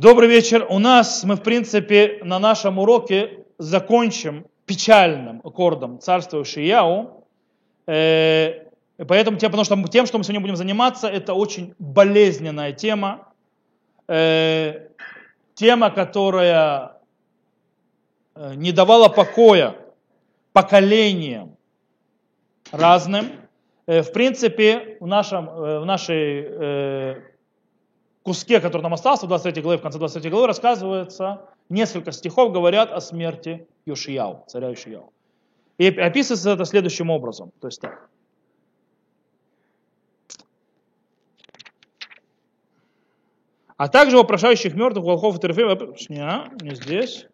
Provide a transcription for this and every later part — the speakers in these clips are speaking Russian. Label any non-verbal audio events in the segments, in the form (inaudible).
Добрый вечер. У нас мы, в принципе, на нашем уроке закончим печальным аккордом царства Шияу. Э, поэтому, потому что тем, что мы сегодня будем заниматься, это очень болезненная тема. Э, тема, которая э, не давала покоя поколениям разным. В принципе, в, нашем, в нашей куске, который нам остался, в 23 главе, в конце 23 главы, рассказывается, несколько стихов говорят о смерти Йошияу, царя Йошияу. И описывается это следующим образом. То есть так. А также вопрошающих мертвых, волхов и терфим, не, не здесь.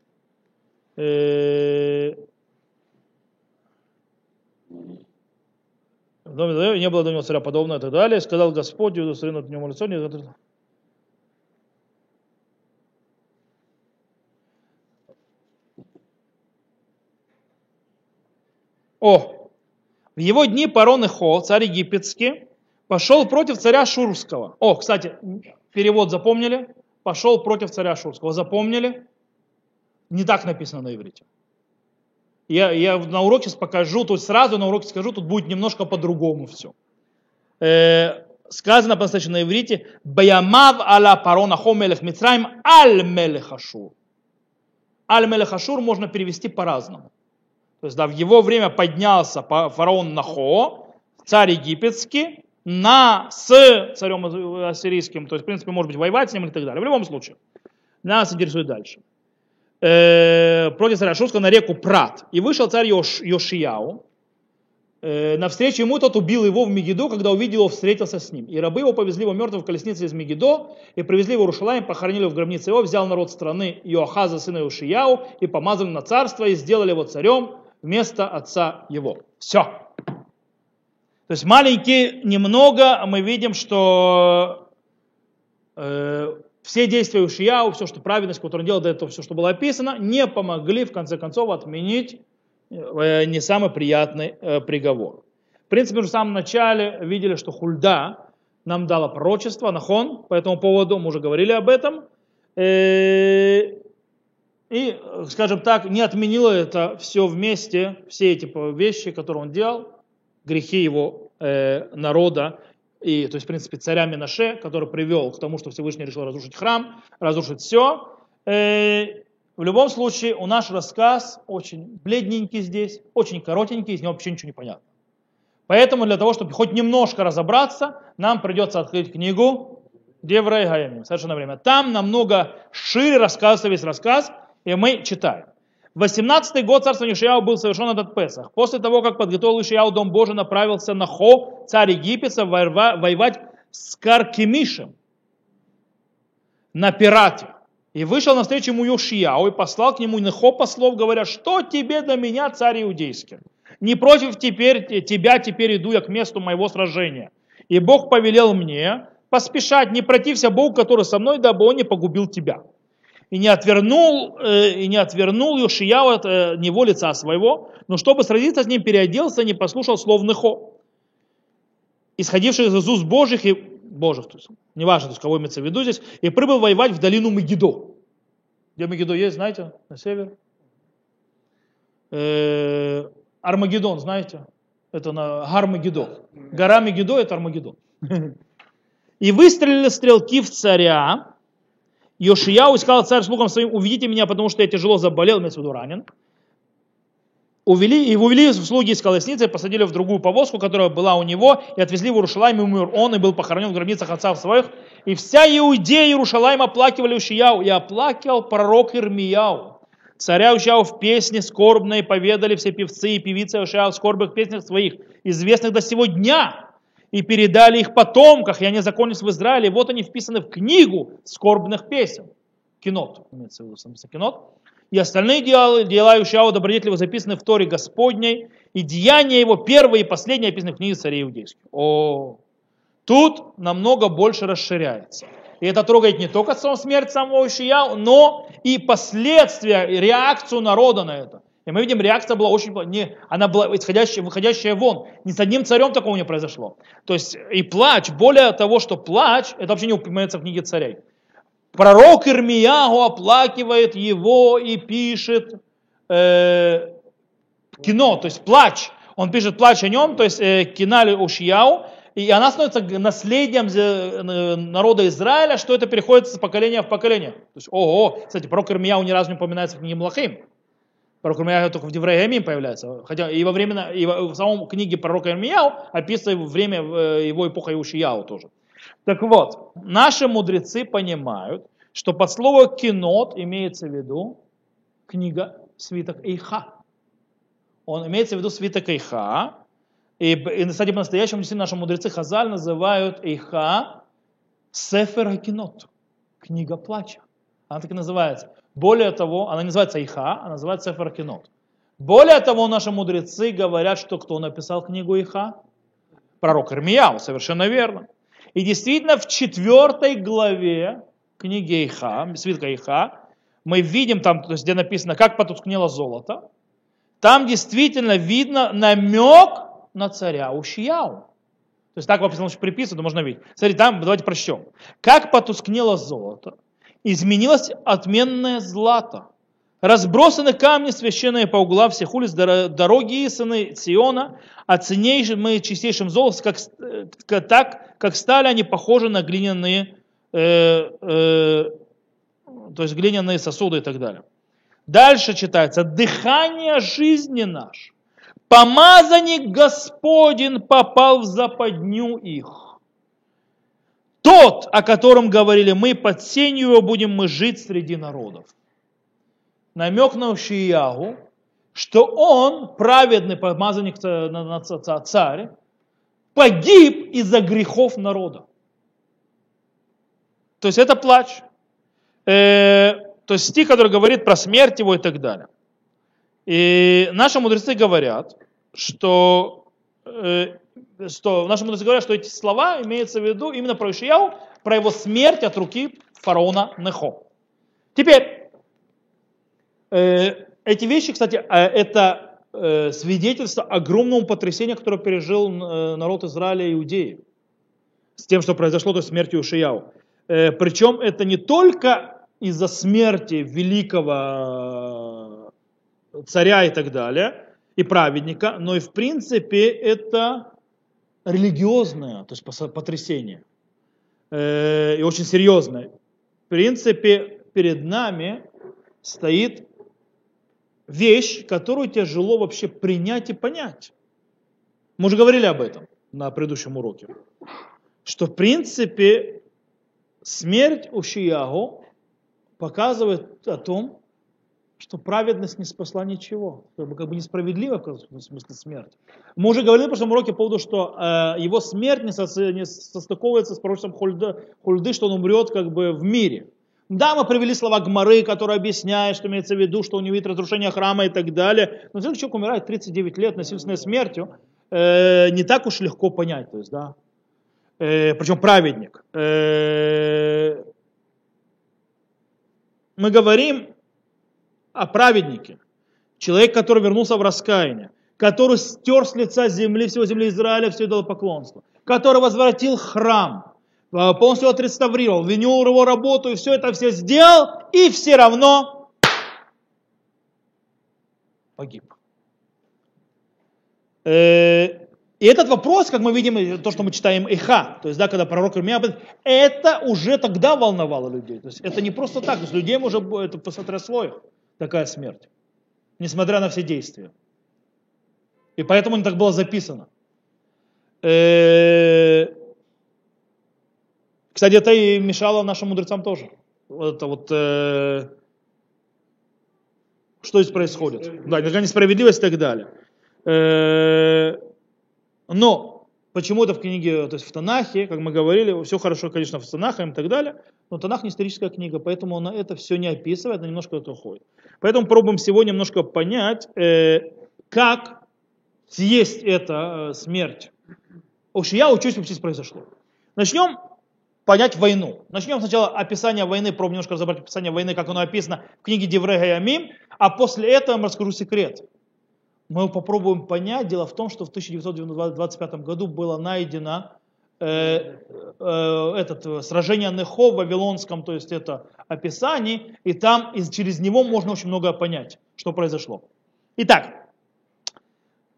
Э, в доме не было до него царя подобного и так далее. Сказал Господь, удостоверен от него лицо, О, в его дни Парон Ихо, царь египетский, пошел против царя Шурского. О, кстати, перевод запомнили? Пошел против царя Шурского. Запомнили? Не так написано на иврите. Я, я на уроке покажу, то есть сразу на уроке скажу, тут будет немножко по-другому все. Э, сказано по-настоящему на иврите, «Баямав аля парона хо мелех Мицраим аль мелех Ашур». Аль мелех Ашур можно перевести по-разному. То есть да, в его время поднялся фараон Нахо, царь египетский, на, с царем ассирийским, то есть, в принципе, может быть, воевать с ним и так далее. В любом случае, нас интересует дальше. Э, против царя Шурского на реку Прат. И вышел царь Йош, Йошияу. Э, навстречу ему тот убил его в Мегидо, когда увидел его, встретился с ним. И рабы его повезли его мертвым в колеснице из Мегидо, и привезли его в Рушалаем, похоронили его в гробнице его, взял народ страны Иоахаза, сына Йошияу, и помазали на царство, и сделали его царем, вместо отца его. Все. То есть маленький немного мы видим, что э, все действия Ушияу, все, что праведность, которую он делал до этого, все, что было описано, не помогли в конце концов отменить э, не самый приятный э, приговор. В принципе, уже в самом начале видели, что Хульда нам дала пророчество, Нахон, по этому поводу, мы уже говорили об этом. Э, и, скажем так, не отменило это все вместе, все эти вещи, которые он делал, грехи его э, народа, и, то есть, в принципе, царя Минаше, который привел к тому, что Всевышний решил разрушить храм, разрушить все. Э, в любом случае, у наш рассказ очень бледненький здесь, очень коротенький, из него вообще ничего не понятно. Поэтому для того, чтобы хоть немножко разобраться, нам придется открыть книгу Деврей Гаямим, совершенно время. Там намного шире рассказывается весь рассказ, и мы читаем. 18-й год царства Ишияу был совершен этот Песах. После того, как подготовил Ишияу Дом Божий, направился на Хо, царь Египетца, воевать с Каркемишем на пирате. И вышел навстречу ему Йошияу и послал к нему Нехо послов, говоря, что тебе до меня, царь иудейский? Не против теперь, тебя теперь иду я к месту моего сражения. И Бог повелел мне поспешать, не протився Богу, который со мной, дабы он не погубил тебя и не отвернул, э, и не отвернул Йошияу от э, него лица своего, но чтобы сразиться с ним, переоделся, не послушал слов Нехо, исходивших из уст Божьих и Божьих, то есть, неважно, то есть, кого имеется в виду здесь, и прибыл воевать в долину Мегидо. Где Мегидо есть, знаете, на север? Э, Армагеддон, знаете? Это на Гармагеддон. Гора Мегидо – это Армагеддон. (laughs) И выстрелили стрелки в царя, Йошияу искал царь слугам своим, уведите меня, потому что я тяжело заболел, имеется в виду ранен. Увели, и увели слуги из колесницы, посадили в другую повозку, которая была у него, и отвезли в Иерушалайм, и умер он, и был похоронен в гробницах отцов своих. И вся Иудея Иерушалайм оплакивали Ушияу, и оплакивал пророк Ирмияу. Царя Ушияу в песне скорбной поведали все певцы и певицы Ушияу в скорбных песнях своих, известных до сего дня и передали их потомках, и они закончились в Израиле. Вот они вписаны в книгу скорбных песен. Кинот, имеется в виду, кинот. И остальные дела, дела Ишиау добродетелево записаны в Торе Господней, и деяния его первые и последние описаны в книге царей иудейских. О, тут намного больше расширяется. И это трогает не только сам смерть самого Ишияу, но и последствия, реакцию народа на это. И мы видим, реакция была очень, не, она была исходящая, выходящая вон. Ни с одним царем такого не произошло. То есть и плач, более того, что плач, это вообще не упоминается в книге царей. Пророк Ирмиягу оплакивает его и пишет э, кино, то есть плач. Он пишет плач о нем, то есть э, кинали Ушияу, и она становится наследием э, народа Израиля, что это переходит с поколения в поколение. То есть, ого, кстати, пророк Ирмияу ни разу не упоминается в книге Млахим. Пророк Ирмияу только в Деврея Амим появляется. Хотя и во время, и в самом книге пророка Ирмияу описывается время э, его эпоха Иушияу тоже. Так вот, наши мудрецы понимают, что под слово кинот имеется в виду книга свиток Эйха. Он имеется в виду свиток Эйха. И, и кстати, по-настоящему действительно наши мудрецы Хазаль называют Эйха Сефер Кинот. Книга плача. Она так и называется. Более того, она не называется Иха, она называется Сефер Кинот. Более того, наши мудрецы говорят, что кто написал книгу Иха? Пророк Ирмияу, совершенно верно. И действительно, в четвертой главе книги Иха, свитка Иха, мы видим там, то есть, где написано, как потускнело золото, там действительно видно намек на царя Ушияу. То есть так что приписано, можно видеть. Смотрите, там, давайте прочтем. Как потускнело золото, изменилось отменное злато, разбросаны камни священные по углам всех улиц, дороги сыны Сиона, а ценнейшим и чистейшим золотом, как, э, так, как стали они похожи на глиняные, э, э, то есть глиняные сосуды и так далее. Дальше читается, дыхание жизни наш, помазанник Господень попал в западню их. Тот, о котором говорили мы, под сенью его будем мы жить среди народов намек на Ушиягу, что он, праведный помазанник царь, погиб из-за грехов народа. То есть это плач. Э, то есть стих, который говорит про смерть его и так далее. И наши мудрецы говорят, что, э, что наши мудрецы говорят, что эти слова имеются в виду именно про Ишияу, про его смерть от руки фараона Нехо. Теперь, Э, эти вещи, кстати, э, это э, свидетельство огромного потрясения, которое пережил народ Израиля и Иудеи с тем, что произошло до смерти Ушияу. Причем это не только из-за смерти великого царя и так далее, и праведника, но и в принципе это религиозное, то есть потрясение, и очень серьезное. В принципе, перед нами стоит вещь, которую тяжело вообще принять и понять. Мы уже говорили об этом на предыдущем уроке. Что в принципе смерть у Шиягу показывает о том, что праведность не спасла ничего. Как бы, как бы несправедливо в смысле смерть. Мы уже говорили в прошлом уроке по поводу, что э, его смерть не, со, не состыковывается с пророчеством Хульды, Хульды, что он умрет как бы в мире. Да, мы привели слова Гмары, которые объясняют, что имеется в виду, что у него видит разрушение храма и так далее. Но если человек умирает 39 лет насильственной смертью, э, не так уж легко понять. То есть, да, э, причем праведник. Э, мы говорим о праведнике. Человек, который вернулся в раскаяние, который стер с лица земли, всего земли Израиля, все поклонство, который возвратил храм, полностью отреставрировал, винил его работу и все это все сделал, и все равно погиб. Э, и этот вопрос, как мы видим, то, что мы читаем Иха, то есть, да, когда пророк Ирмия, это уже тогда волновало людей. То есть, это не просто так, то есть, людей уже это потрясло их, такая смерть, несмотря на все действия. И поэтому не так было записано. Э, кстати, это и мешало нашим мудрецам тоже. Это вот э, что здесь происходит? Да, какая несправедливость и так далее. Э, но почему это в книге, то есть в Танахе, как мы говорили, все хорошо, конечно, в Танахе и так далее, но Танах не историческая книга, поэтому она это все не описывает, но немножко это уходит. Поэтому пробуем сегодня немножко понять, э, как съесть это э, смерть. Уж я учусь, здесь произошло. Начнем понять войну. Начнем сначала описание войны, пробуем немножко разобрать описание войны, как оно описано в книге Деврега и Амим, а после этого я расскажу секрет. Мы попробуем понять. Дело в том, что в 1925 году было найдено э, э, этот, э, сражение Нехо в Вавилонском, то есть это описание, и там из, через него можно очень много понять, что произошло. Итак,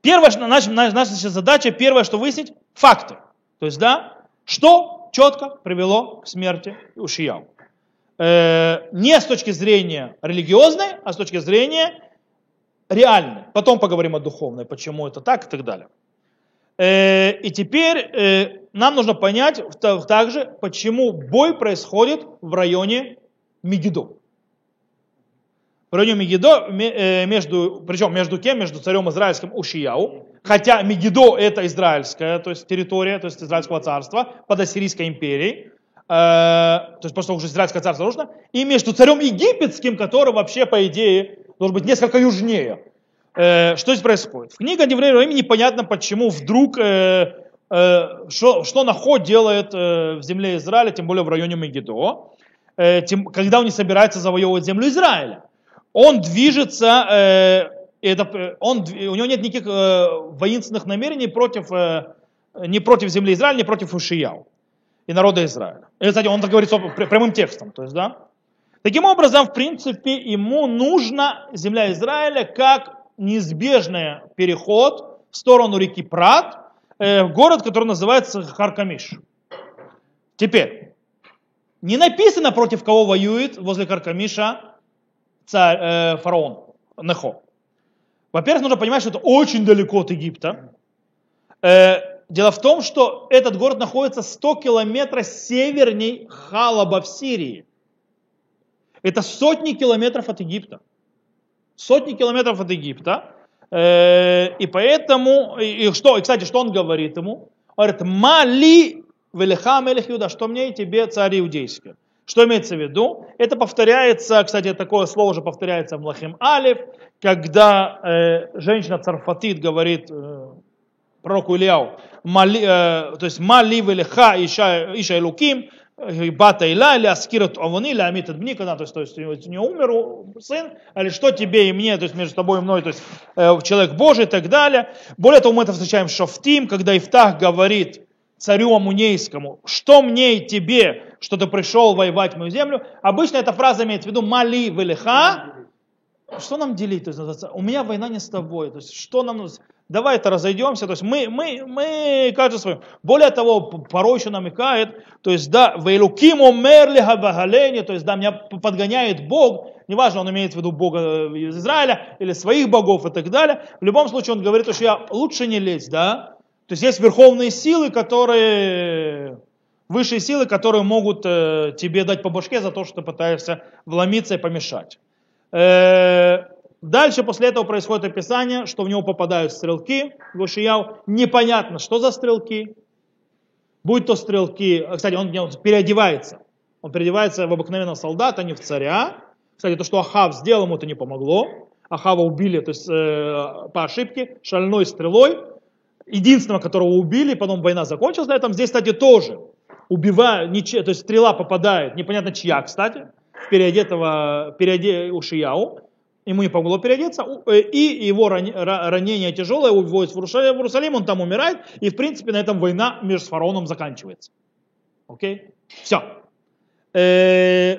первая наша, наша задача, первое, что выяснить, факты. То есть, да, что четко привело к смерти Ушияу. Э, не с точки зрения религиозной, а с точки зрения реальной. Потом поговорим о духовной, почему это так и так далее. Э, и теперь э, нам нужно понять также, почему бой происходит в районе Мегидо. В районе Мегидо, э, между, причем между кем? Между царем израильским Ушияу. Хотя Мегидо это израильская то есть территория, то есть израильского царства под Ассирийской империей. То есть просто уже израильское царство нужно. И между царем египетским, который вообще, по идее, должен быть несколько южнее. Что здесь происходит? В книге Деврея имени непонятно, почему вдруг Э, что, что Нахо делает э, в земле Израиля, тем более в районе Мегидо, э, когда он не собирается завоевывать землю Израиля. Он движется, это, он, у него нет никаких воинственных намерений против, не против земли Израиля, не против Ушияу и народа Израиля. И, кстати, он так говорит прямым текстом. То есть, да? Таким образом, в принципе, ему нужна земля Израиля как неизбежный переход в сторону реки Прат, э, город, который называется Харкамиш. Теперь, не написано, против кого воюет возле Харкамиша царь, э, фараон Нехо. Во-первых, нужно понимать, что это очень далеко от Египта. Э, дело в том, что этот город находится 100 километров северней Халаба в Сирии. Это сотни километров от Египта. Сотни километров от Египта. Э, и поэтому, и что, и, кстати, что он говорит ему? Он говорит, мали велиха мелех Юда, что мне и тебе, царь иудейский. Что имеется в виду? Это повторяется, кстати, такое слово же повторяется в Млахим Алиф, когда э, женщина царфатит говорит э, пророку Ильяу, мали, э, то есть мали велиха иша, иша илуким, Бата Иля или Аскират Авуни или Амит Дни, когда то есть, то есть у него умер сын, или что тебе и мне, то есть между тобой и мной, то есть э, человек Божий и так далее. Более того, мы это встречаем в Шофтим, когда Ифтах говорит царю Амунейскому, что мне и тебе, что ты пришел воевать мою землю. Обычно эта фраза имеет в виду мали велиха, что нам делить? То есть, у меня война не с тобой. То есть, что нам давай это разойдемся. То есть мы, мы, мы каждый своим. Более того, порой еще намекает, то есть да, вейлуким умерли хабагалени, то есть да, меня подгоняет Бог, неважно, он имеет в виду Бога из Израиля или своих богов и так далее. В любом случае он говорит, что я лучше не лезть, да. То есть есть верховные силы, которые высшие силы, которые могут э, тебе дать по башке за то, что ты пытаешься вломиться и помешать. Э, Дальше после этого происходит описание, что в него попадают стрелки, Гошияу. Непонятно, что за стрелки. Будь то стрелки, кстати, он, переодевается. Он переодевается в обыкновенного солдата, а не в царя. Кстати, то, что Ахав сделал, ему это не помогло. Ахава убили то есть, э, по ошибке, шальной стрелой. Единственного, которого убили, потом война закончилась на этом. Здесь, кстати, тоже убивая, ничья, то есть стрела попадает, непонятно чья, кстати, в переодетого, переоде, Ушияу ему не помогло переодеться, э, и его ранение тяжелое уводит в Иерусалим, он там умирает, и в принципе на этом война между фараоном заканчивается. Окей? Все. Э,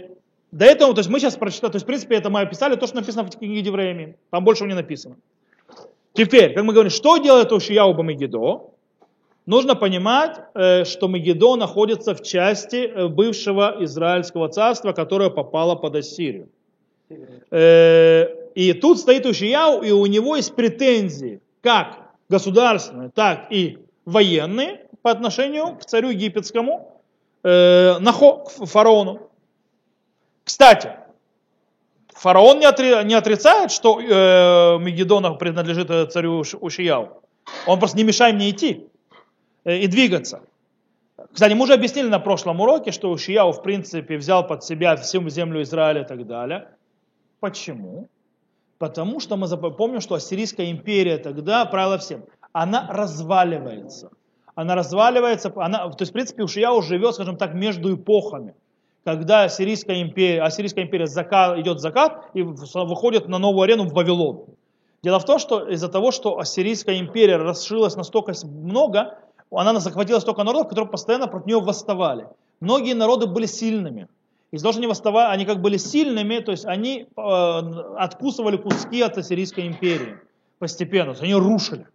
до этого, то есть мы сейчас прочитали, то есть в принципе это мы описали то, что написано в книге Девреями, там больше не написано. Теперь, как мы говорим, что делает Ушияу Мегидо? Нужно понимать, э, что Мегидо находится в части бывшего Израильского царства, которое попало под Ассирию. Э, и тут стоит Ушияу, и у него есть претензии, как государственные, так и военные по отношению к царю египетскому, э, Нахо, к фараону. Кстати, фараон не, отри, не отрицает, что э, Мегедон принадлежит царю Ушияу. Он просто не мешает мне идти э, и двигаться. Кстати, мы уже объяснили на прошлом уроке, что Ушияу в принципе взял под себя всю землю Израиля и так далее. Почему? Потому что мы помним, что Ассирийская империя тогда правила всем. Она разваливается. Она разваливается, она, то есть, в принципе, Ушияу живет, скажем так, между эпохами. Когда Ассирийская империя, Ассирийская империя закат, идет закат и выходит на новую арену в Вавилон. Дело в том, что из-за того, что Ассирийская империя расширилась настолько много, она захватила столько народов, которые постоянно против нее восставали. Многие народы были сильными. Из-за того, что они восставали, они как были сильными, то есть они э, откусывали куски от Ассирийской империи постепенно, то есть они рушили.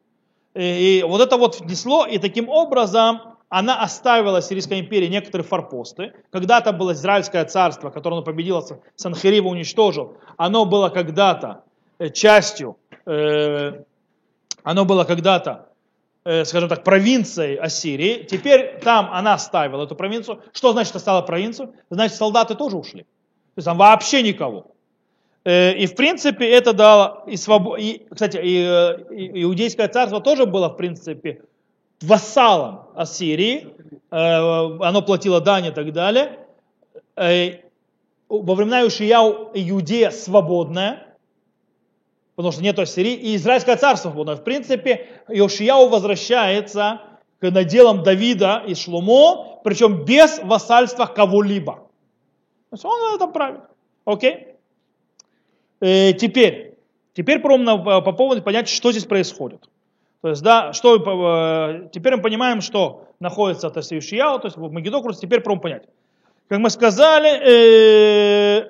И, и вот это вот внесло, и таким образом она оставила Сирийской империи некоторые форпосты. Когда-то было Израильское царство, которое он победил, Санхериба уничтожил. Оно было когда-то э, частью, э, оно было когда-то, скажем так, провинцией Ассирии. Теперь там она оставила эту провинцию. Что значит оставила провинцию? Значит, солдаты тоже ушли. То есть там вообще никого. Э, и в принципе это дало и свободу. И, кстати, э, и, иудейское царство тоже было в принципе вассалом Ассирии, э, оно платило дань и так далее. Э, во времена Ишияу Иудея свободная, потому что нет Ассирии, и Израильское царство свободное. В принципе, Иошияу возвращается к наделам Давида и Шлумо, причем без вассальства кого-либо. То есть он это правит. Окей? Э, теперь, теперь пробуем по поводу понять, что здесь происходит. То есть, да, что, э, теперь мы понимаем, что находится то есть, Ишияу, то есть в Магидокрус, теперь пробуем понять. Как мы сказали, э,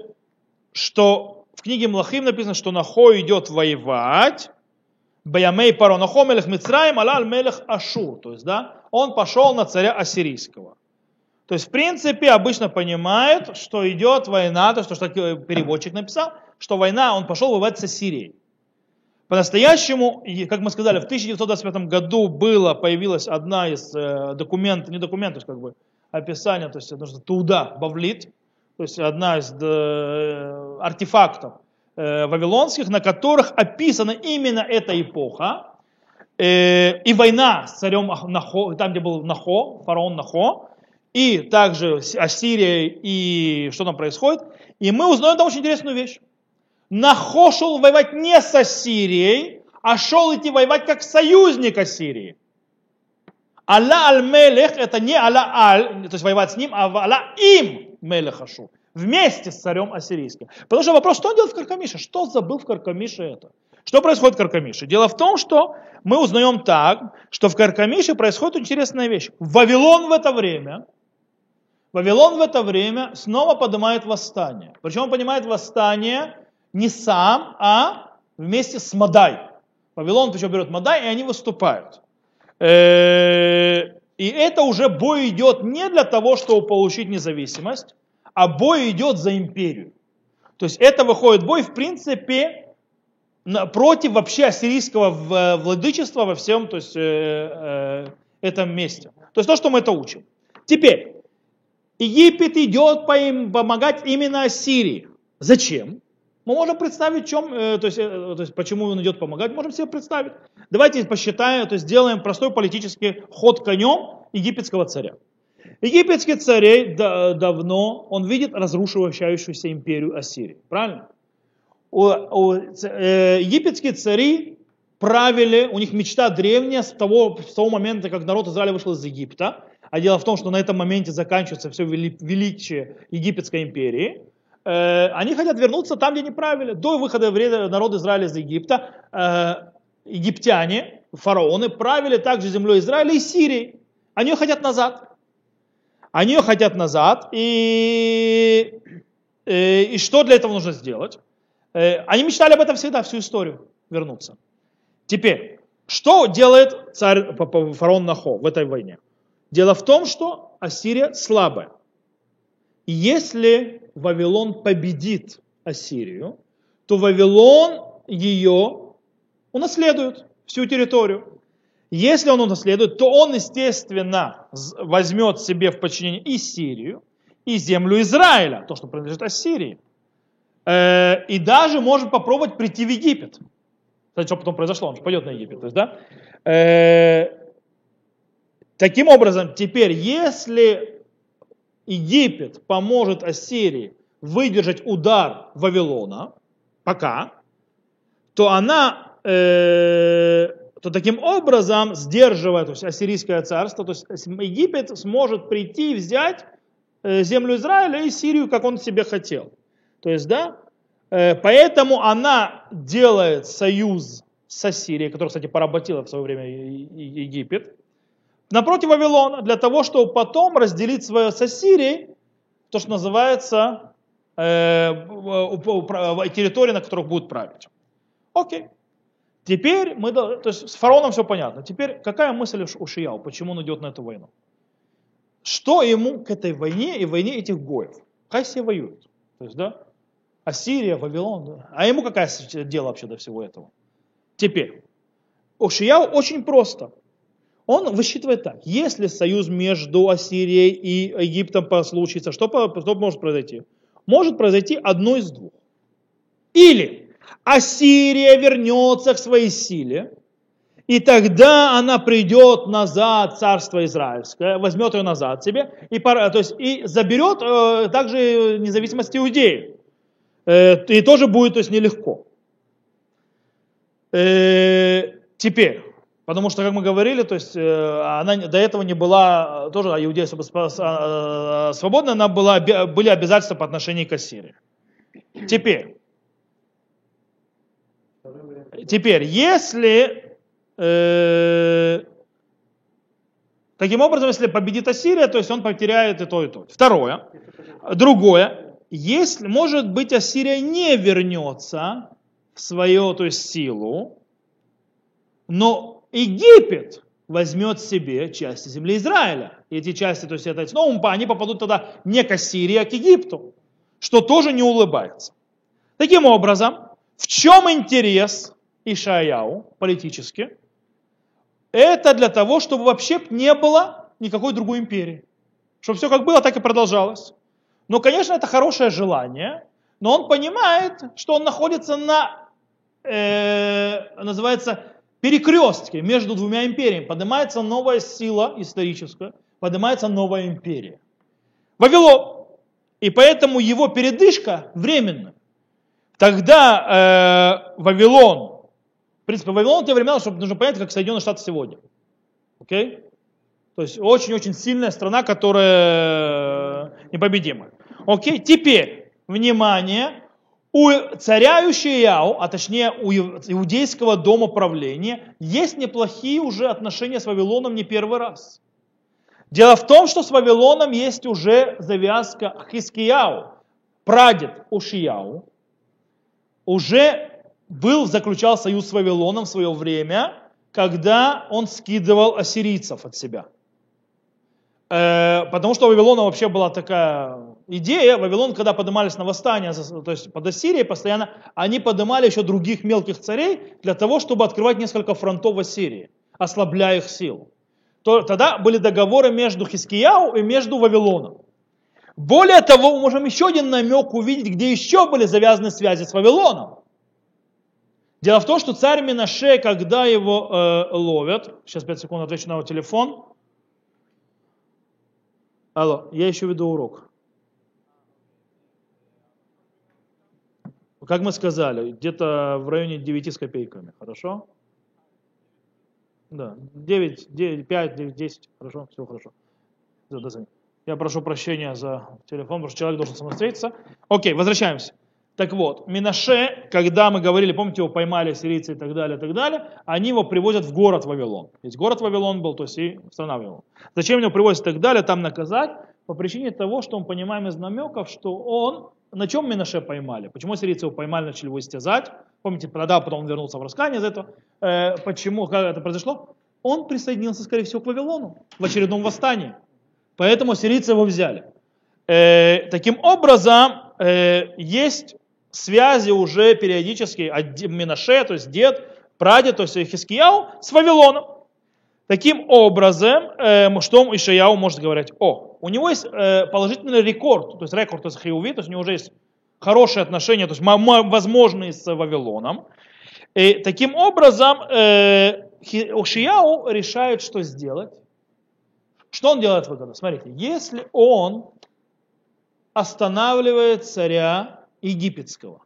что в книге Млахим написано, что Нахо идет воевать, Баямей паро, Нахо мелех Мицраим, алал мелех Ашур, то есть, да, он пошел на царя ассирийского. То есть, в принципе, обычно понимают, что идет война, то есть, то, что переводчик написал, что война, он пошел воевать с Ассирией. По-настоящему, как мы сказали, в 1925 году было, появилась одна из э, документов, не документов, как бы описания, то есть нужно туда, бавлит, то есть одна из э, артефактов э, вавилонских, на которых описана именно эта эпоха, и война с царем Нахо, там, где был Нахо, фараон Нахо, и также Ассирия, и что там происходит. И мы узнаем там очень интересную вещь. Нахо шел воевать не с Ассирией, а шел идти воевать как союзник Ассирии. Алла аль-Мелех, это не Алла аль, то есть воевать с ним, а Алла им Мелехашу. Вместе с царем ассирийским. Потому что вопрос, что он делает в Каркамише? Что забыл в Каркамише это? Что происходит в Каркамише? Дело в том, что мы узнаем так, что в Каркамише происходит интересная вещь. Вавилон в это время, Вавилон в это время снова поднимает восстание. Причем он поднимает восстание не сам, а вместе с Мадай. Вавилон причем берет Мадай, и они выступают. Э, и это уже бой идет не для того, чтобы получить независимость, а бой идет за империю. То есть это выходит бой, в принципе, против вообще ассирийского владычества во всем то есть, э, э, этом месте. То есть то, что мы это учим. Теперь, Египет идет помогать именно Ассирии. Зачем? Мы можем представить, чем, э, то, есть, э, то есть, почему он идет помогать, можем себе представить. Давайте посчитаем, то есть сделаем простой политический ход конем египетского царя. Египетский царь давно, он видит разрушивающуюся империю Ассирии. Правильно? Э, египетские цари правили, у них мечта древняя с того, с того момента, как народ Израиля вышел из Египта. А дело в том, что на этом моменте заканчивается все величие Египетской империи. Э, они хотят вернуться там, где они правили. До выхода народа Израиля из Египта э, египтяне, фараоны, правили также землей Израиля и Сирией. Они хотят назад. Они хотят назад. И, и, э, и что для этого нужно сделать? Они мечтали об этом всегда, всю историю вернуться. Теперь, что делает царь фараон Нахо в этой войне? Дело в том, что Ассирия слабая. И если Вавилон победит Ассирию, то Вавилон ее унаследует, всю территорию. Если он унаследует, то он, естественно, возьмет себе в подчинение и Сирию, и землю Израиля, то, что принадлежит Ассирии. Э, и даже может попробовать прийти в Египет. Кстати, что потом произошло, он же пойдет на Египет. То есть, да? Э, таким образом, теперь, если Египет поможет Ассирии выдержать удар Вавилона, пока, то она, э, то таким образом, сдерживая то есть, Ассирийское царство, то есть Египет сможет прийти и взять э, землю Израиля и Сирию, как он себе хотел. То есть, да, э, поэтому она делает союз с Ассирией, которая, кстати, поработила в свое время Египет, напротив Вавилона, для того, чтобы потом разделить свое с Ассирией, то, что называется э, территория, на которых будут править. Окей. Теперь мы, то есть с фараоном все понятно. Теперь какая мысль у Шияу, почему он идет на эту войну? Что ему к этой войне и войне этих гоев? Хай все воюют. То есть, да, Ассирия, Вавилон. Да? А ему какое дело вообще до всего этого? Теперь, у Шияу очень просто. Он высчитывает так, если союз между Ассирией и Египтом случится, что, что может произойти? Может произойти одно из двух. Или Ассирия вернется к своей силе, и тогда она придет назад, царство израильское, возьмет ее назад себе, и, то есть, и заберет э, также независимость Иудеи. Э, и тоже будет то есть, нелегко. Э, теперь, потому что, как мы говорили, то есть, э, она до этого не была, тоже Иудея э, свободна, она была, были обязательства по отношению к Ассирии. Теперь, теперь, если э, таким образом, если победит Ассирия, то есть он потеряет и то, и то. Второе, другое, если, может быть, Ассирия не вернется в свою, то есть силу, но Египет возьмет себе части земли Израиля. И эти части, то есть это, ну, они попадут тогда не к Ассирии, а к Египту, что тоже не улыбается. Таким образом, в чем интерес Ишаяу политически? Это для того, чтобы вообще не было никакой другой империи. Чтобы все как было, так и продолжалось. Но, конечно, это хорошее желание, но он понимает, что он находится на, э, называется, перекрестке между двумя империями. Поднимается новая сила историческая, поднимается новая империя. Вавилон. И поэтому его передышка временная. Тогда э, Вавилон, в принципе, Вавилон те времена, чтобы нужно понять, как Соединенные Штаты сегодня. Окей? То есть очень-очень сильная страна, которая непобедима. Окей, теперь, внимание, у царя Ушияу, а точнее у иудейского дома правления, есть неплохие уже отношения с Вавилоном не первый раз. Дело в том, что с Вавилоном есть уже завязка Хискияу, прадед Ушияу, уже был, заключал союз с Вавилоном в свое время, когда он скидывал ассирийцев от себя. Э, потому что у Вавилона вообще была такая идея, Вавилон, когда поднимались на восстание, то есть под Ассирией постоянно, они поднимали еще других мелких царей для того, чтобы открывать несколько фронтов в Ассирии, ослабляя их силу. То, тогда были договоры между Хискияу и между Вавилоном. Более того, мы можем еще один намек увидеть, где еще были завязаны связи с Вавилоном. Дело в том, что царь Минаше, когда его э, ловят, сейчас 5 секунд отвечу на его телефон. Алло, я еще веду урок. Как мы сказали, где-то в районе 9 с копейками, хорошо? Да, 9, 9 5, 9, 10, хорошо, все хорошо. До я прошу прощения за телефон, потому что человек должен самостоятельно. Окей, возвращаемся. Так вот, Минаше, когда мы говорили, помните, его поймали сирийцы и так далее, и так далее, они его привозят в город Вавилон. Ведь город Вавилон был, то есть и страна Вавилон. Зачем его привозят и так далее, там наказать? По причине того, что мы понимаем из намеков, что он, на чем Минаше поймали? Почему сирийцы его поймали, начали его истязать? Помните, продал, потом он вернулся в раскаяние из этого. Э, почему, как это произошло? Он присоединился, скорее всего, к Вавилону в очередном восстании. Поэтому сирийцы его взяли. Э, таким образом, э, есть связи уже периодически от Минаше, то есть дед, прадед, то есть Хискияу, с Вавилоном. Таким образом, э, что Ишаяу может говорить? О, у него есть э, положительный рекорд, то есть рекорд из Хиуви, то есть у него уже есть хорошие отношения, то есть возможные с Вавилоном. И таким образом, э, Ушияу решает, что сделать. Что он делает выгоду? Смотрите, если он останавливает царя египетского,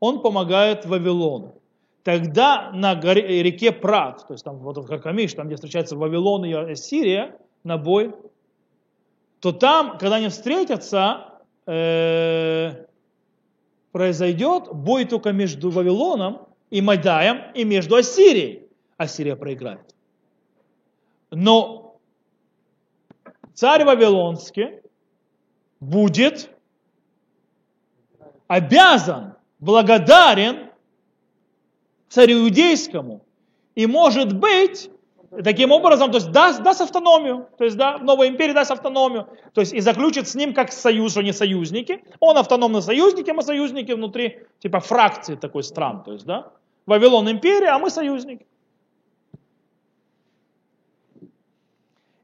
он помогает Вавилону. Тогда на горе, реке Прат, то есть там вот как Камиш, там где встречаются Вавилон и Сирия, на бой, то там, когда они встретятся, э, произойдет бой только между Вавилоном и Мадаем и между Ассирией. Ассирия проиграет. Но царь Вавилонский будет обязан, благодарен царю иудейскому. И может быть, таким образом, то есть даст, даст автономию, то есть да, новой империи даст автономию, то есть и заключит с ним как союз, что они союзники. Он автономный союзник, а мы союзники внутри, типа фракции такой стран, то есть да. Вавилон империя, а мы союзники.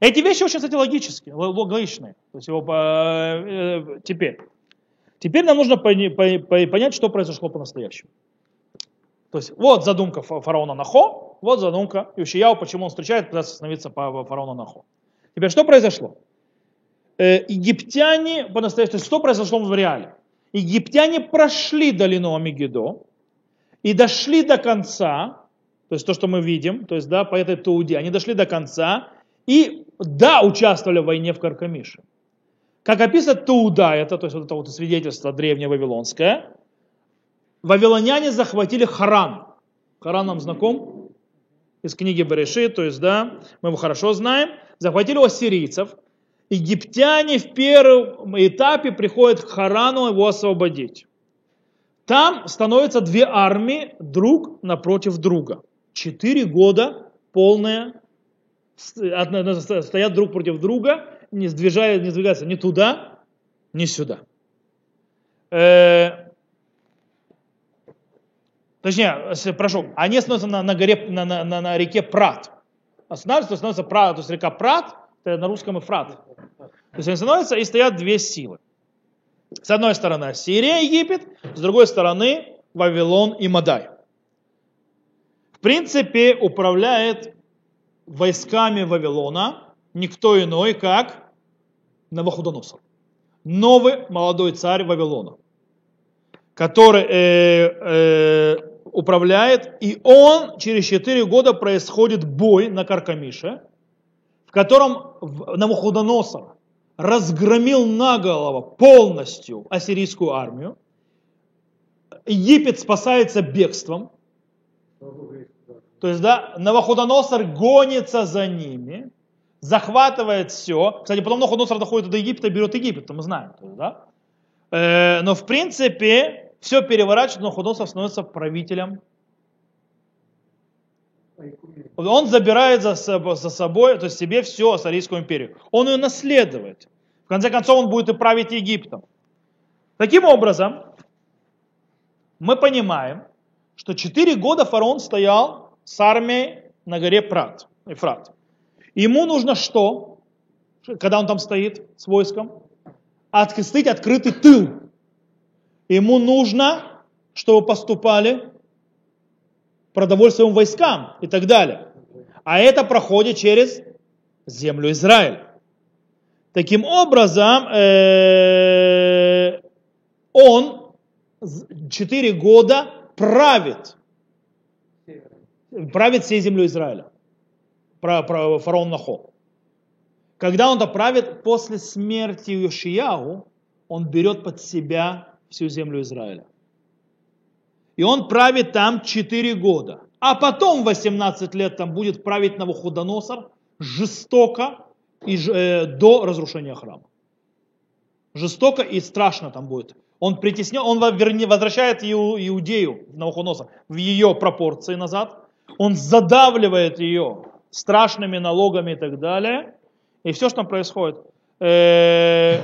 Эти вещи очень, кстати, логические, логичные. То есть его, э, э, теперь. Теперь нам нужно понять, что произошло по-настоящему. То есть вот задумка фараона Нахо, вот задумка Ишияу, почему он встречает, пытается остановиться по фараону Нахо. Теперь что произошло? Э, египтяне, по-настоящему, что произошло в реале? Египтяне прошли долину Амигидо и дошли до конца, то есть то, что мы видим, то есть да, по этой Тауде, они дошли до конца и да, участвовали в войне в Каркамише. Как описано Тауда, это, то есть вот это вот свидетельство древнее вавилонское, вавилоняне захватили Харан. Харан нам знаком из книги Береши, то есть, да, мы его хорошо знаем. Захватили у ассирийцев. Египтяне в первом этапе приходят к Харану его освободить. Там становятся две армии друг напротив друга. Четыре года полная стоят друг против друга, не, сдвижают, не сдвигаются ни туда, ни сюда. Э, точнее, прошу, они остановятся на, на, горе, на, на, на, реке Прат. Останавливаются, становится Прат, то есть река Прат, это на русском и Фрат. То есть они становятся и стоят две силы. С одной стороны Сирия, Египет, с другой стороны Вавилон и Мадай. В принципе, управляет войсками Вавилона никто иной, как Навуходоносор. Новый молодой царь Вавилона, который э, э, управляет, и он через 4 года происходит бой на Каркамише, в котором Навуходоносор разгромил наголову полностью ассирийскую армию. Египет спасается бегством. То есть, да, Навуходоносор гонится за ними, захватывает все. Кстати, потом Навуходоносор доходит до Египта, берет Египет, мы знаем. Да? э, но в принципе, все переворачивает, Навуходоносор становится правителем. Он забирает за, за собой, то есть себе всю Ассарийскую империю. Он ее наследует. В конце концов, он будет и править Египтом. Таким образом, мы понимаем, что 4 года фараон стоял с армией на горе Прат, Эфрат. Ему нужно что, когда он там стоит с войском? Открыть открытый тыл. Ему нужно, чтобы поступали продовольствием войскам и так далее. А это проходит через землю Израиль. Таким образом, э, он 4 года правит правит всей землей Израиля. Про, про фараон Нахо. Когда он правит после смерти Йошияу, он берет под себя всю землю Израиля. И он правит там 4 года. А потом 18 лет там будет править Навуходоносор жестоко и, э, до разрушения храма. Жестоко и страшно там будет. Он притеснен, он возвращает Иудею, Навуходоносор, в ее пропорции назад он задавливает ее страшными налогами и так далее. И все, что там происходит. Э,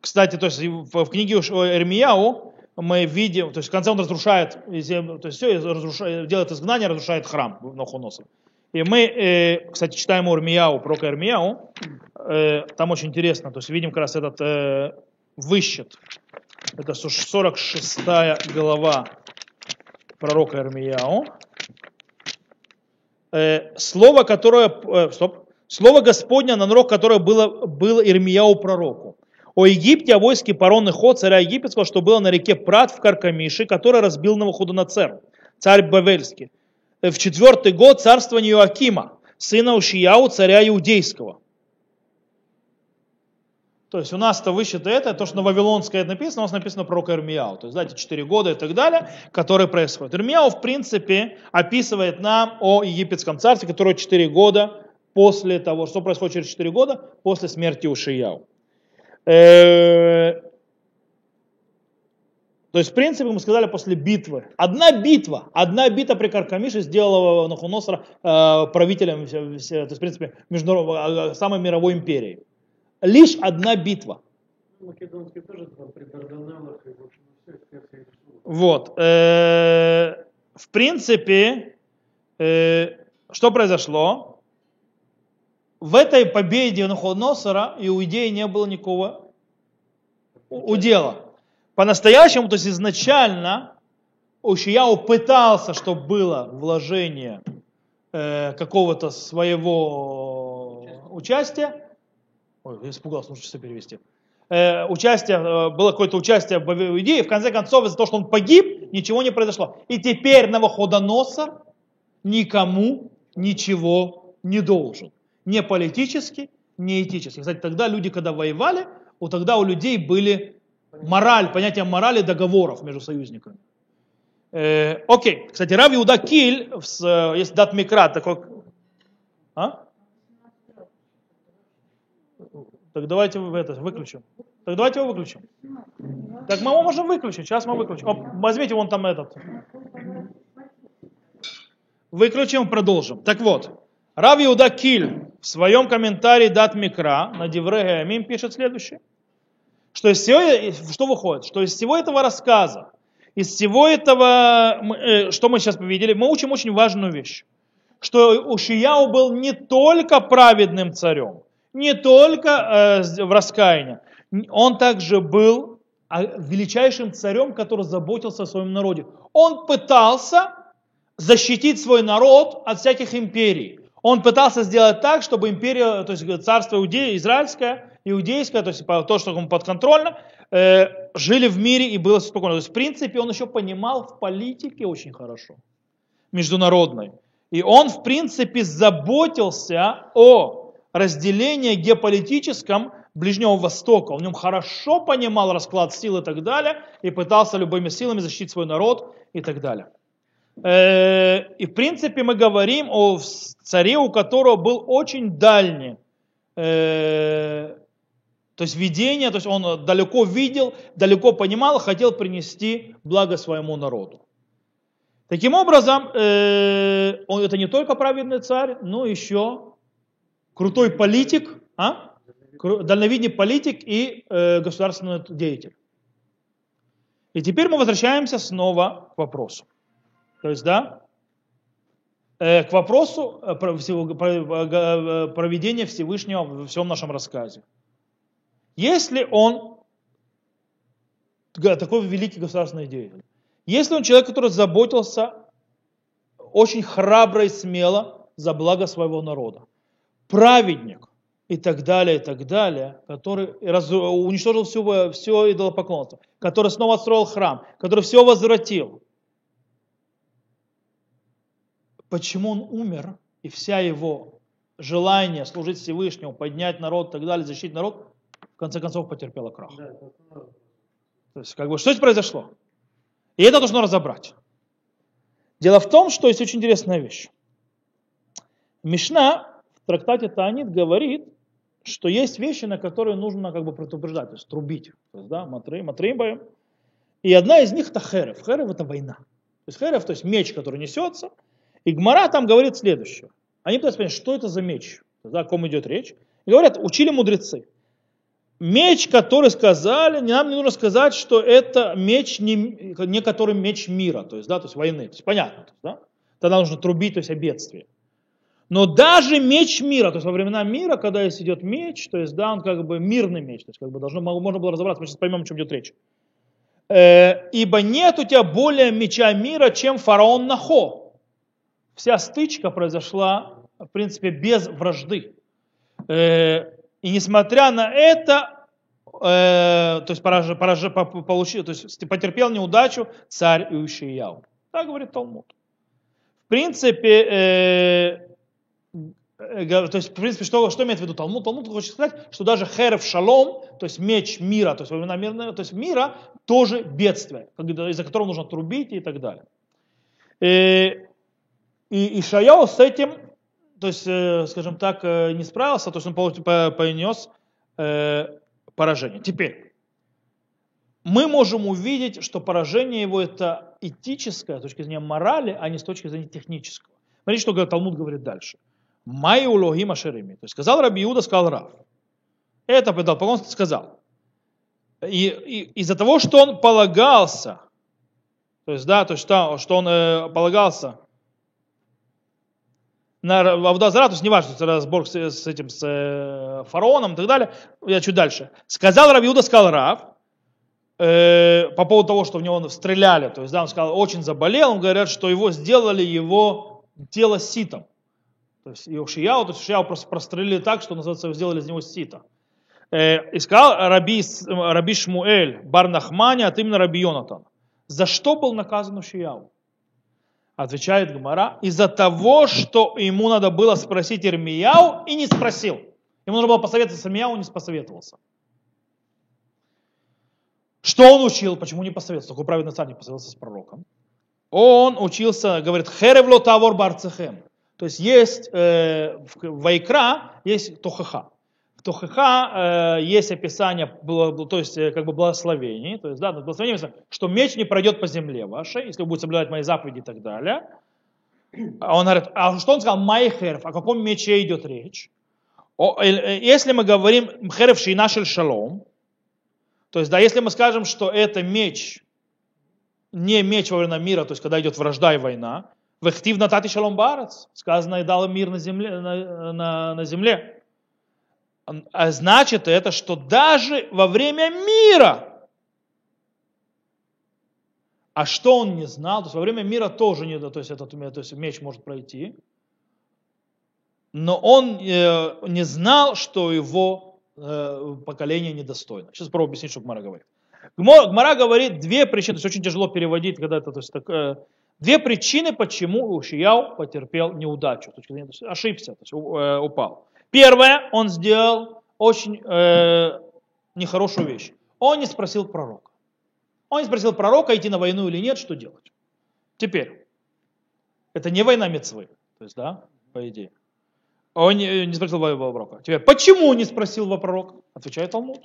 кстати, то есть в книге Эрмияу мы видим, то есть в конце он разрушает то есть все, разрушает, делает изгнание, разрушает храм Нохоносом. И мы, э, кстати, читаем Урмияу, пророка Эрмияу, э, там очень интересно, то есть видим как раз этот выщет. Это 46 глава пророка Эрмияу. Э, слово, которое, э, стоп, слово Господня на народ, которое было, было Ирмияу пророку. О Египте, о войске Парон Хо, царя египетского, что было на реке Прат в Каркамише, который разбил Навуходонацер, царь Бавельский. Э, в четвертый год царствования Иоакима, сына Ушияу, царя Иудейского. То есть у нас-то высчито это, то, что на Вавилонское написано, у нас написано про Ирмияу. То есть, знаете, 4 года и так далее, которые происходят. Ирмияу, в принципе, описывает нам о египетском царстве, которое 4 года после того, что происходит через 4 года, после смерти Ушияу. Э, то есть, в принципе, мы сказали после битвы. Одна битва, одна битва при Каркамише сделала Нахуносра э, правителем, то есть, в принципе, международной, самой мировой империи. Лишь одна битва. Македонский тоже при Дарданеллах и в общем Вот. Э, в принципе, э, что произошло? В этой победе Нахуносра Иудеи не было никакого удела. По-настоящему, то есть изначально Ушияу пытался, чтобы было вложение э, какого-то своего участия. Ой, испугался, нужно что перевести. Э, участие, э, было какое-то участие в идее, в конце концов, из-за того, что он погиб, ничего не произошло. И теперь Новоходоносор никому ничего не должен. Не политически, не этически. Кстати, тогда люди, когда воевали, вот тогда у людей были мораль, понятие морали договоров между союзниками. Э, окей, кстати, Рав Иуда Киль, в, есть дат Микра, такой... А? Так давайте это выключим. Так давайте его выключим. Так мы его можем выключить. Сейчас мы выключим. О, возьмите вон там этот. Выключим, продолжим. Так вот, Рав Иуда Киль в своем комментарии Дат Микра на Дивре Амим пишет следующее что из всего, что выходит? Что из всего этого рассказа, из всего этого, э, что мы сейчас увидели, мы учим очень важную вещь. Что Ушияу был не только праведным царем, не только э, в раскаянии, он также был а, величайшим царем, который заботился о своем народе. Он пытался защитить свой народ от всяких империй. Он пытался сделать так, чтобы империя, то есть царство Иудея, израильское, иудейское, то есть то, что ему подконтрольно, э, жили в мире и было спокойно. То есть, в принципе, он еще понимал в политике очень хорошо, международной. И он, в принципе, заботился о разделении геополитическом Ближнего Востока. Он в нем хорошо понимал расклад сил и так далее, и пытался любыми силами защитить свой народ и так далее. Э, и в принципе мы говорим о царе, у которого был очень дальний э, то есть видение, то есть он далеко видел, далеко понимал, хотел принести благо своему народу. Таким образом, э, он это не только праведный царь, но еще крутой политик, а? дальновидный политик и э, государственный деятель. И теперь мы возвращаемся снова к вопросу. То есть, да, э, к вопросу э, э, проведения Всевышнего во всем нашем рассказе. Если он такой великий государственный деятель, если он человек, который заботился очень храбро и смело за благо своего народа, праведник и так далее, и так далее, который раз, уничтожил все, все идолопоклонство, который снова отстроил храм, который все возвратил, почему он умер, и вся его желание служить Всевышнему, поднять народ и так далее, защитить народ, конце концов потерпела крах. То есть, как бы, что здесь произошло? И это должно разобрать. Дело в том, что есть очень интересная вещь. Мишна в трактате Таанит говорит, что есть вещи, на которые нужно как бы предупреждать, то есть трубить. То есть, да, матры, матрымбаем. И одна из них это херев. Херев это война. То есть херев, то есть меч, который несется. И Гмара там говорит следующее. Они пытаются понять, что это за меч, да, о ком идет речь. И говорят, учили мудрецы меч, который сказали, нам не нужно сказать, что это меч, не, не который меч мира, то есть, да, то есть войны. То есть понятно, то есть, да? Тогда нужно трубить, то есть о бедствии. Но даже меч мира, то есть во времена мира, когда есть идет меч, то есть, да, он как бы мирный меч, то есть как бы должно, можно было разобраться, мы сейчас поймем, о чем идет речь. Э, ибо нет у тебя более меча мира, чем фараон Нахо. Вся стычка произошла, в принципе, без вражды. Э, и несмотря на это, э, то есть, пораж, пораж, получил, то есть потерпел неудачу царь Иушияу. Так говорит Талмуд. В принципе, то есть, в принципе, что, что имеет в виду Талмуд? Талмуд хочет сказать, что даже херев шалом, то есть меч мира, то есть мира, то есть мира, тоже бедствие, из-за которого нужно трубить и так далее. И, э, и Ишаяу с этим то есть, э, скажем так, э, не справился, то есть он понес э, поражение. Теперь, мы можем увидеть, что поражение его это этическое, с точки зрения морали, а не с точки зрения технического. Смотрите, что Талмуд говорит дальше. Май улоги машерими. То есть сказал Раби Иуда, сказал Рав. Это предал поклонство, сказал. И, и из-за того, что он полагался, то есть, да, то есть, что, что он э, полагался на Авдазара, то есть неважно, это разбор с, с этим, с э, фараоном и так далее, я чуть дальше. Сказал Рабиуда, сказал Рав, э, по поводу того, что в него стреляли, то есть, да, он сказал, очень заболел, он говорят, что его сделали его тело ситом. То есть, шияу, то есть шияу просто прострелили так, что, называется, сделали из него сито. Э, и сказал Раби, С- Раби Шмуэль, Барнахмани, от имени Раби Йонатан. За что был наказан Шияу? Отвечает Гмара, из-за того, что ему надо было спросить Ирмияу и не спросил. Ему нужно было посоветоваться с Ирмияу, не посоветовался. Что он учил? Почему не посоветовался? Такой праведный царь не посоветовался с пророком. Он учился, говорит, херевло тавор барцехем. То есть есть э, в Вайкра есть Тохаха. В Тохаха э, есть описание, то есть э, как бы благословений, то есть да, благословение, что меч не пройдет по земле вашей, если вы будете соблюдать мои заповеди и так далее. А он говорит, а что он сказал, майхерф, о каком мече идет речь? О, э, э, если мы говорим херф шейнашель шалом, то есть да, если мы скажем, что это меч, не меч во время мира, то есть когда идет вражда и война, Вехтив натати шалом барец, сказано и дал мир на земле, на, на, на земле. А значит это, что даже во время мира, а что он не знал, то есть во время мира тоже не, то есть этот то есть меч может пройти, но он э, не знал, что его э, поколение недостойно. Сейчас попробую объяснить, что Гмара говорит. Гмара говорит две причины, то есть очень тяжело переводить, когда это, то есть, так, э, две причины, почему Ушияу потерпел неудачу, ошибся, то есть, э, упал. Первое, он сделал очень э, нехорошую вещь. Он не спросил пророка. Он не спросил пророка, идти на войну или нет, что делать. Теперь, это не война мецвы, то есть, да, по идее. Он не, не спросил пророка. Теперь, почему не спросил во пророка? Отвечает Талмуд.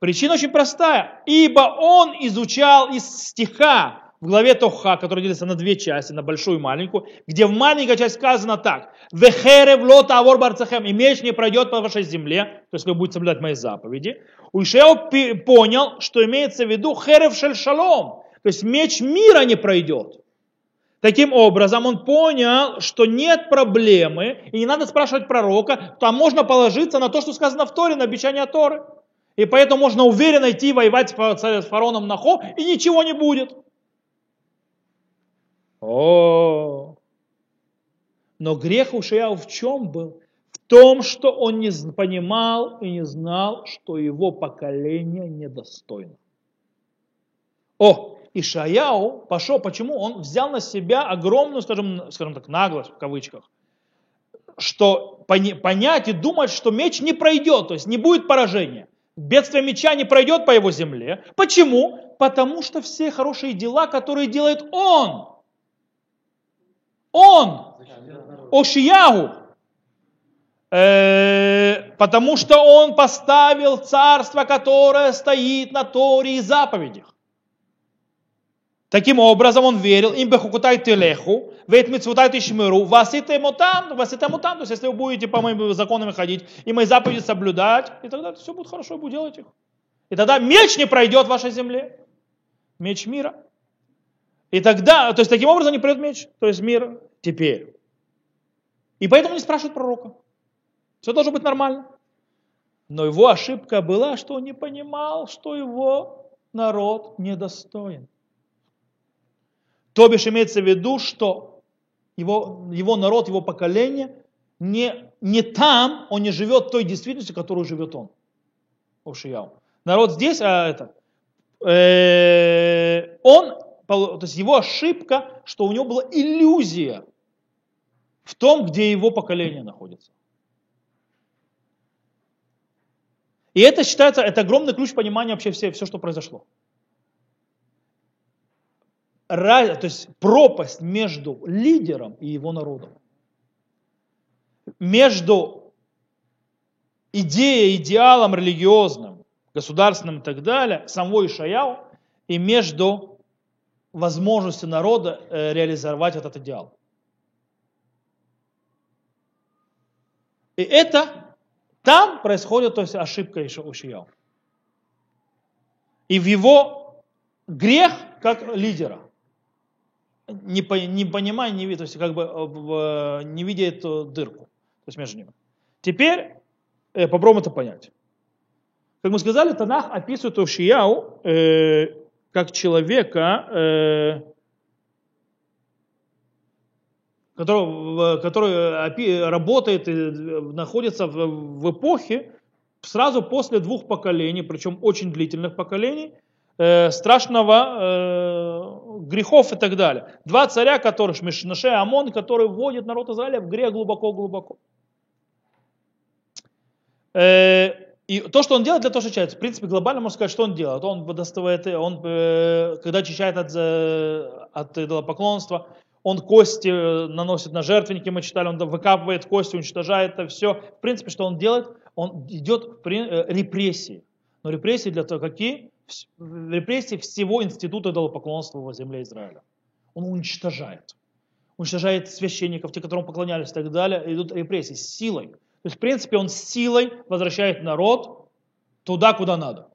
Причина очень простая. Ибо он изучал из стиха в главе Тоха, который делится на две части, на большую и маленькую, где в маленькой части сказано так. «Вехерев лота авор барцахем» «И меч не пройдет по вашей земле», то есть вы будете соблюдать мои заповеди. Уишео понял, что имеется в виду «херев шель шалом», то есть меч мира не пройдет. Таким образом, он понял, что нет проблемы, и не надо спрашивать пророка, там можно положиться на то, что сказано в Торе, на обещание Торы. И поэтому можно уверенно идти воевать с фа- с фараоном Нахо, и ничего не будет. О, но грех Ушияу в чем был? В том, что он не понимал и не знал, что его поколение недостойно. О, Ишаяу пошел, почему? Он взял на себя огромную, скажем, скажем так, наглость в кавычках, что понять и думать, что меч не пройдет, то есть не будет поражения. Бедствие меча не пройдет по его земле. Почему? Потому что все хорошие дела, которые делает он, он, Ошиягу, э, потому что он поставил царство, которое стоит на Торе и заповедях. Таким образом, он верил, им бехукутай телеху, вейт митцвутай тишмиру, васите мутан, васите мутан, то есть если вы будете по моим законам ходить и мои заповеди соблюдать, и тогда все будет хорошо, и будете делать их. И тогда меч не пройдет в вашей земле. Меч мира. И тогда, то есть таким образом не пройдет меч, то есть мир теперь. И поэтому не спрашивают пророка. Все должно быть нормально. Но его ошибка была, что он не понимал, что его народ недостоин. То бишь имеется в виду, что его, его народ, его поколение не, не там, он не живет той действительностью, которую живет он. Ушияу. Народ здесь, а это, э, он, то есть его ошибка, что у него была иллюзия в том, где его поколение находится. И это считается, это огромный ключ понимания вообще все, все что произошло. Раз, то есть пропасть между лидером и его народом. между идеей, идеалом религиозным, государственным и так далее, самого Ишаяу, и между возможностью народа э, реализовать этот идеал. И это там происходит то есть, ошибка Ишаяу. И в его грех как лидера. Не, по, не понимая, не видя, то есть как бы в, не видя эту дырку, то есть между ними. Теперь э, попробуем это понять. Как мы сказали, Танах описывает Ушияу э, как человека, э, который, который работает и находится в, эпохе сразу после двух поколений, причем очень длительных поколений, э, страшного э, грехов и так далее. Два царя, которых Мишнаше и Амон, которые вводят народ Израиля в грех глубоко-глубоко. И то, что он делает для того, чтобы очищать, в принципе, глобально можно сказать, что он делает. Он доставает, он, э, когда очищает от, э, от идолопоклонства, он кости э, наносит на жертвенники, мы читали, он выкапывает кости, уничтожает это все. В принципе, что он делает? Он идет в репрессии. Но репрессии для того, какие? Репрессии всего института идолопоклонства во земле Израиля. Он уничтожает. Уничтожает священников, те, которым поклонялись и так далее. Идут репрессии с силой. То есть, в принципе, он с силой возвращает народ туда, куда надо.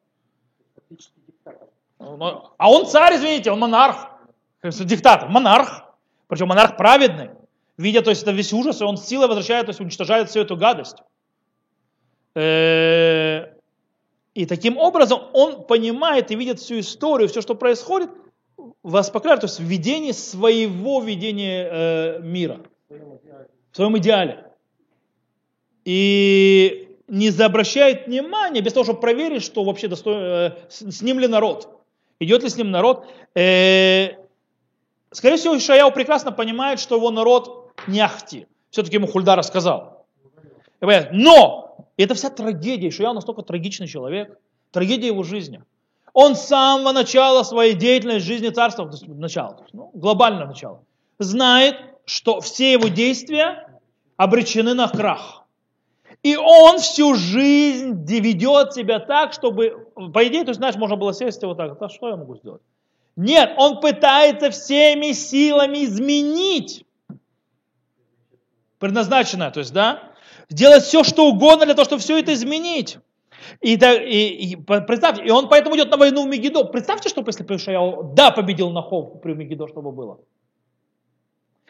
А он царь, извините, он монарх. Диктатор, монарх. Причем монарх праведный. Видя, то есть, это весь ужас, и он с силой возвращает, то есть уничтожает всю эту гадость. Э, и таким образом он понимает и видит всю историю, все, что происходит, вас то есть в видении своего видения э, мира, в своем идеале. И не обращает внимания, без того, чтобы проверить, что вообще достой, э, с ним ли народ, идет ли с ним народ. Э, скорее всего, Ишаяу прекрасно понимает, что его народ не ахти. Все-таки ему Хульда рассказал. Но это вся трагедия. Ишаял настолько трагичный человек. Трагедия его жизни. Он с самого начала своей деятельности жизни царства, начала, ну, глобальное начало, знает, что все его действия обречены на крах. И он всю жизнь ведет себя так, чтобы, по идее, то есть, знаешь, можно было сесть вот так, а что я могу сделать? Нет, он пытается всеми силами изменить предназначенное, то есть, да, сделать все, что угодно для того, чтобы все это изменить. И, и, и представьте, и он поэтому идет на войну в Мегидо. Представьте, что если бы Ишаяу, да, победил Нахов при Мегидо, что бы было.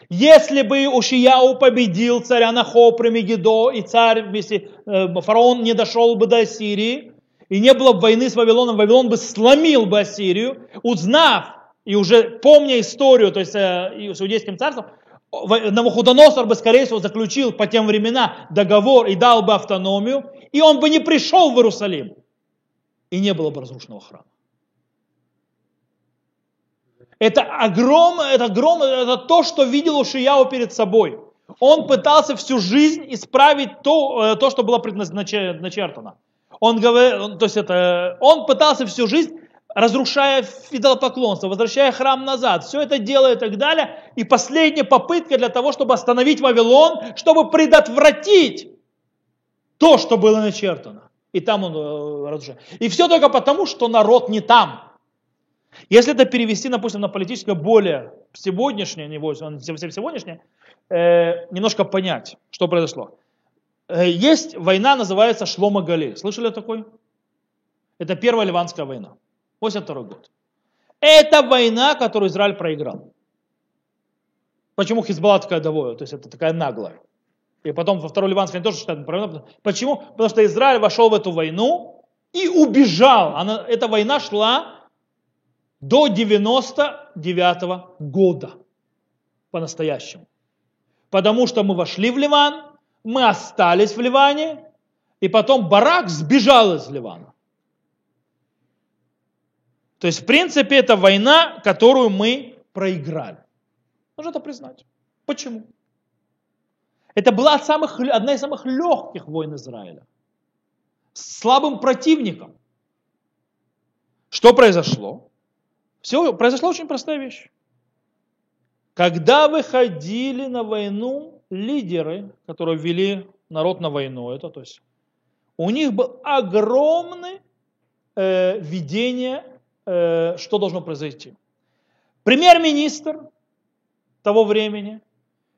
Если бы Ушияу победил царя Нахо при Мегидо, и царь, вместе, э, фараон не дошел бы до Ассирии, и не было бы войны с Вавилоном, Вавилон бы сломил бы Ассирию, узнав и уже помня историю, то есть э, с иудейским царством, Навуходоносор бы, скорее всего, заключил по тем временам договор и дал бы автономию, и он бы не пришел в Иерусалим, и не было бы разрушенного храма. Это огромное, это огромное, это то, что видел Ушияу перед собой. Он пытался всю жизнь исправить то, э, то что было предначертано. Он, говорит, то есть это, он пытался всю жизнь разрушая идолопоклонство, возвращая храм назад, все это делает и так далее. И последняя попытка для того, чтобы остановить Вавилон, чтобы предотвратить то, что было начертано. И там он э, разрушает. И все только потому, что народ не там. Если это перевести, допустим, на политическое более сегодняшнее, не совсем сегодняшнее, э, немножко понять, что произошло. Э, есть война, называется Шлома Гали. Слышали такой? Это первая ливанская война. 82 год. Это война, которую Израиль проиграл. Почему Хизбалла такая довольна? То есть это такая наглая. И потом во второй Ливанской тоже считают правильно. Почему? Потому что Израиль вошел в эту войну и убежал. Она, эта война шла до 99 -го года по-настоящему. Потому что мы вошли в Ливан, мы остались в Ливане, и потом Барак сбежал из Ливана. То есть, в принципе, это война, которую мы проиграли. Нужно это признать. Почему? Это была самых, одна из самых легких войн Израиля. С слабым противником. Что произошло? Все, произошла очень простая вещь. Когда вы ходили на войну, лидеры, которые вели народ на войну, это то есть у них был огромный э, видение, э, что должно произойти. Премьер-министр того времени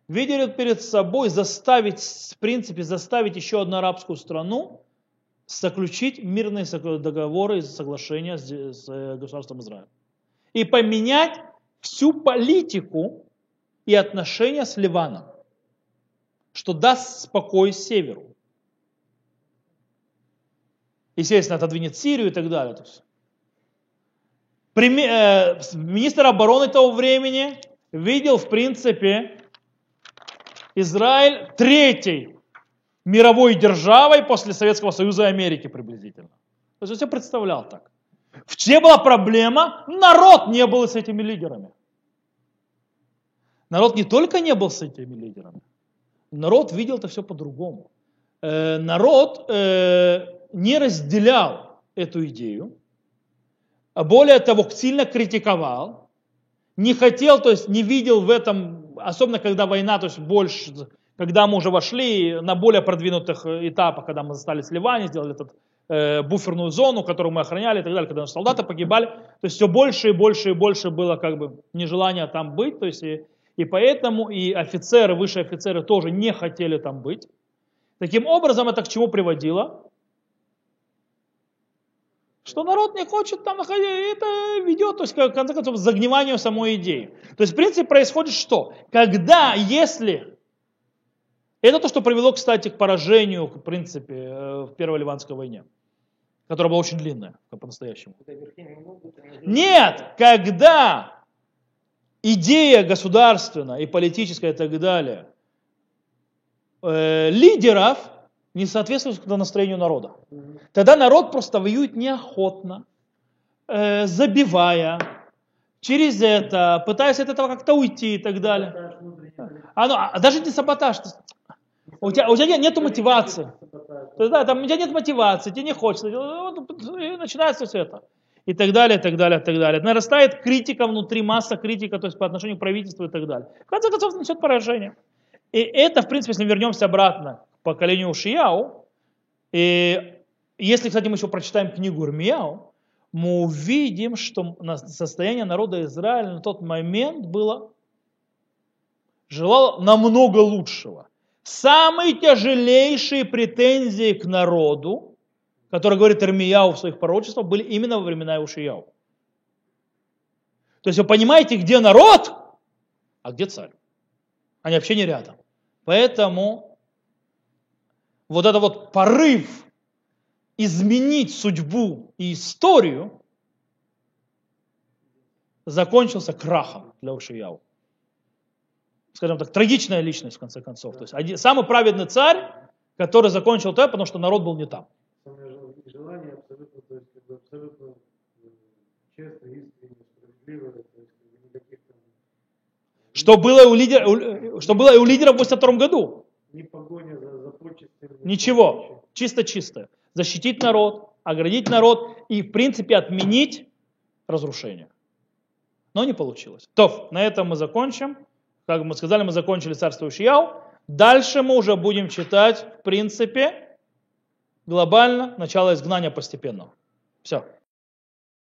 видели перед собой заставить, в принципе, заставить еще одну арабскую страну заключить мирные договоры и соглашения с, с э, государством Израиль. И поменять всю политику и отношения с Ливаном, что даст спокой северу. Естественно, отодвинет Сирию и так далее. Э, министр обороны того времени видел, в принципе, Израиль третий мировой державой после Советского Союза и Америки приблизительно. То есть он себе представлял так. В чем была проблема? Народ не был с этими лидерами. Народ не только не был с этими лидерами, народ видел это все по-другому. Э, народ э, не разделял эту идею, а более того, сильно критиковал, не хотел, то есть не видел в этом, особенно когда война, то есть больше когда мы уже вошли на более продвинутых этапах, когда мы застали Ливане, сделали этот э, буферную зону, которую мы охраняли и так далее, когда наши солдаты погибали, то есть все больше и больше и больше было как бы нежелания там быть, то есть и, и поэтому и офицеры, высшие офицеры тоже не хотели там быть. Таким образом, это к чему приводило? Что народ не хочет там находить, это ведет, то есть, в конце концов, к загниванию самой идеи. То есть, в принципе, происходит что? Когда, если это то, что привело, кстати, к поражению, в принципе, э, в Первой Ливанской войне, которая была очень длинная, по-настоящему. Нет, когда идея государственная и политическая и так далее э, лидеров не соответствует настроению народа. Тогда народ просто воюет неохотно, э, забивая, через это, пытаясь от этого как-то уйти и так далее. Оно, а даже не саботаж, у тебя, у тебя нет, мотивации. То есть, да, там, у тебя нет мотивации, тебе не хочется. И начинается все это. И так далее, и так далее, и так далее. Нарастает критика внутри, масса критика, то есть по отношению к правительству и так далее. В конце концов, несет поражение. И это, в принципе, если вернемся обратно к поколению Шияу, и если, кстати, мы еще прочитаем книгу Ирмияу, мы увидим, что состояние народа Израиля на тот момент было желало намного лучшего самые тяжелейшие претензии к народу, которые говорит Ирмияу в своих пророчествах, были именно во времена Иушияу. То есть вы понимаете, где народ, а где царь. Они вообще не рядом. Поэтому вот это вот порыв изменить судьбу и историю закончился крахом для Ушияу скажем так, трагичная личность, в конце концов. То есть один, самый праведный царь, который закончил то, потому что народ был не там. Желание абсолютно, то есть, абсолютно э, честно, искренне, справедливо, то есть, никаких там... Что было, у лидера, что было и у лидера в 82 году. Не погоня за, за почестями. Ничего, чисто-чисто. Защитить народ, оградить народ и, в принципе, отменить разрушение. Но не получилось. То, на этом мы закончим. Как мы сказали, мы закончили царство Ушияу. Дальше мы уже будем читать, в принципе, глобально начало изгнания постепенного. Все.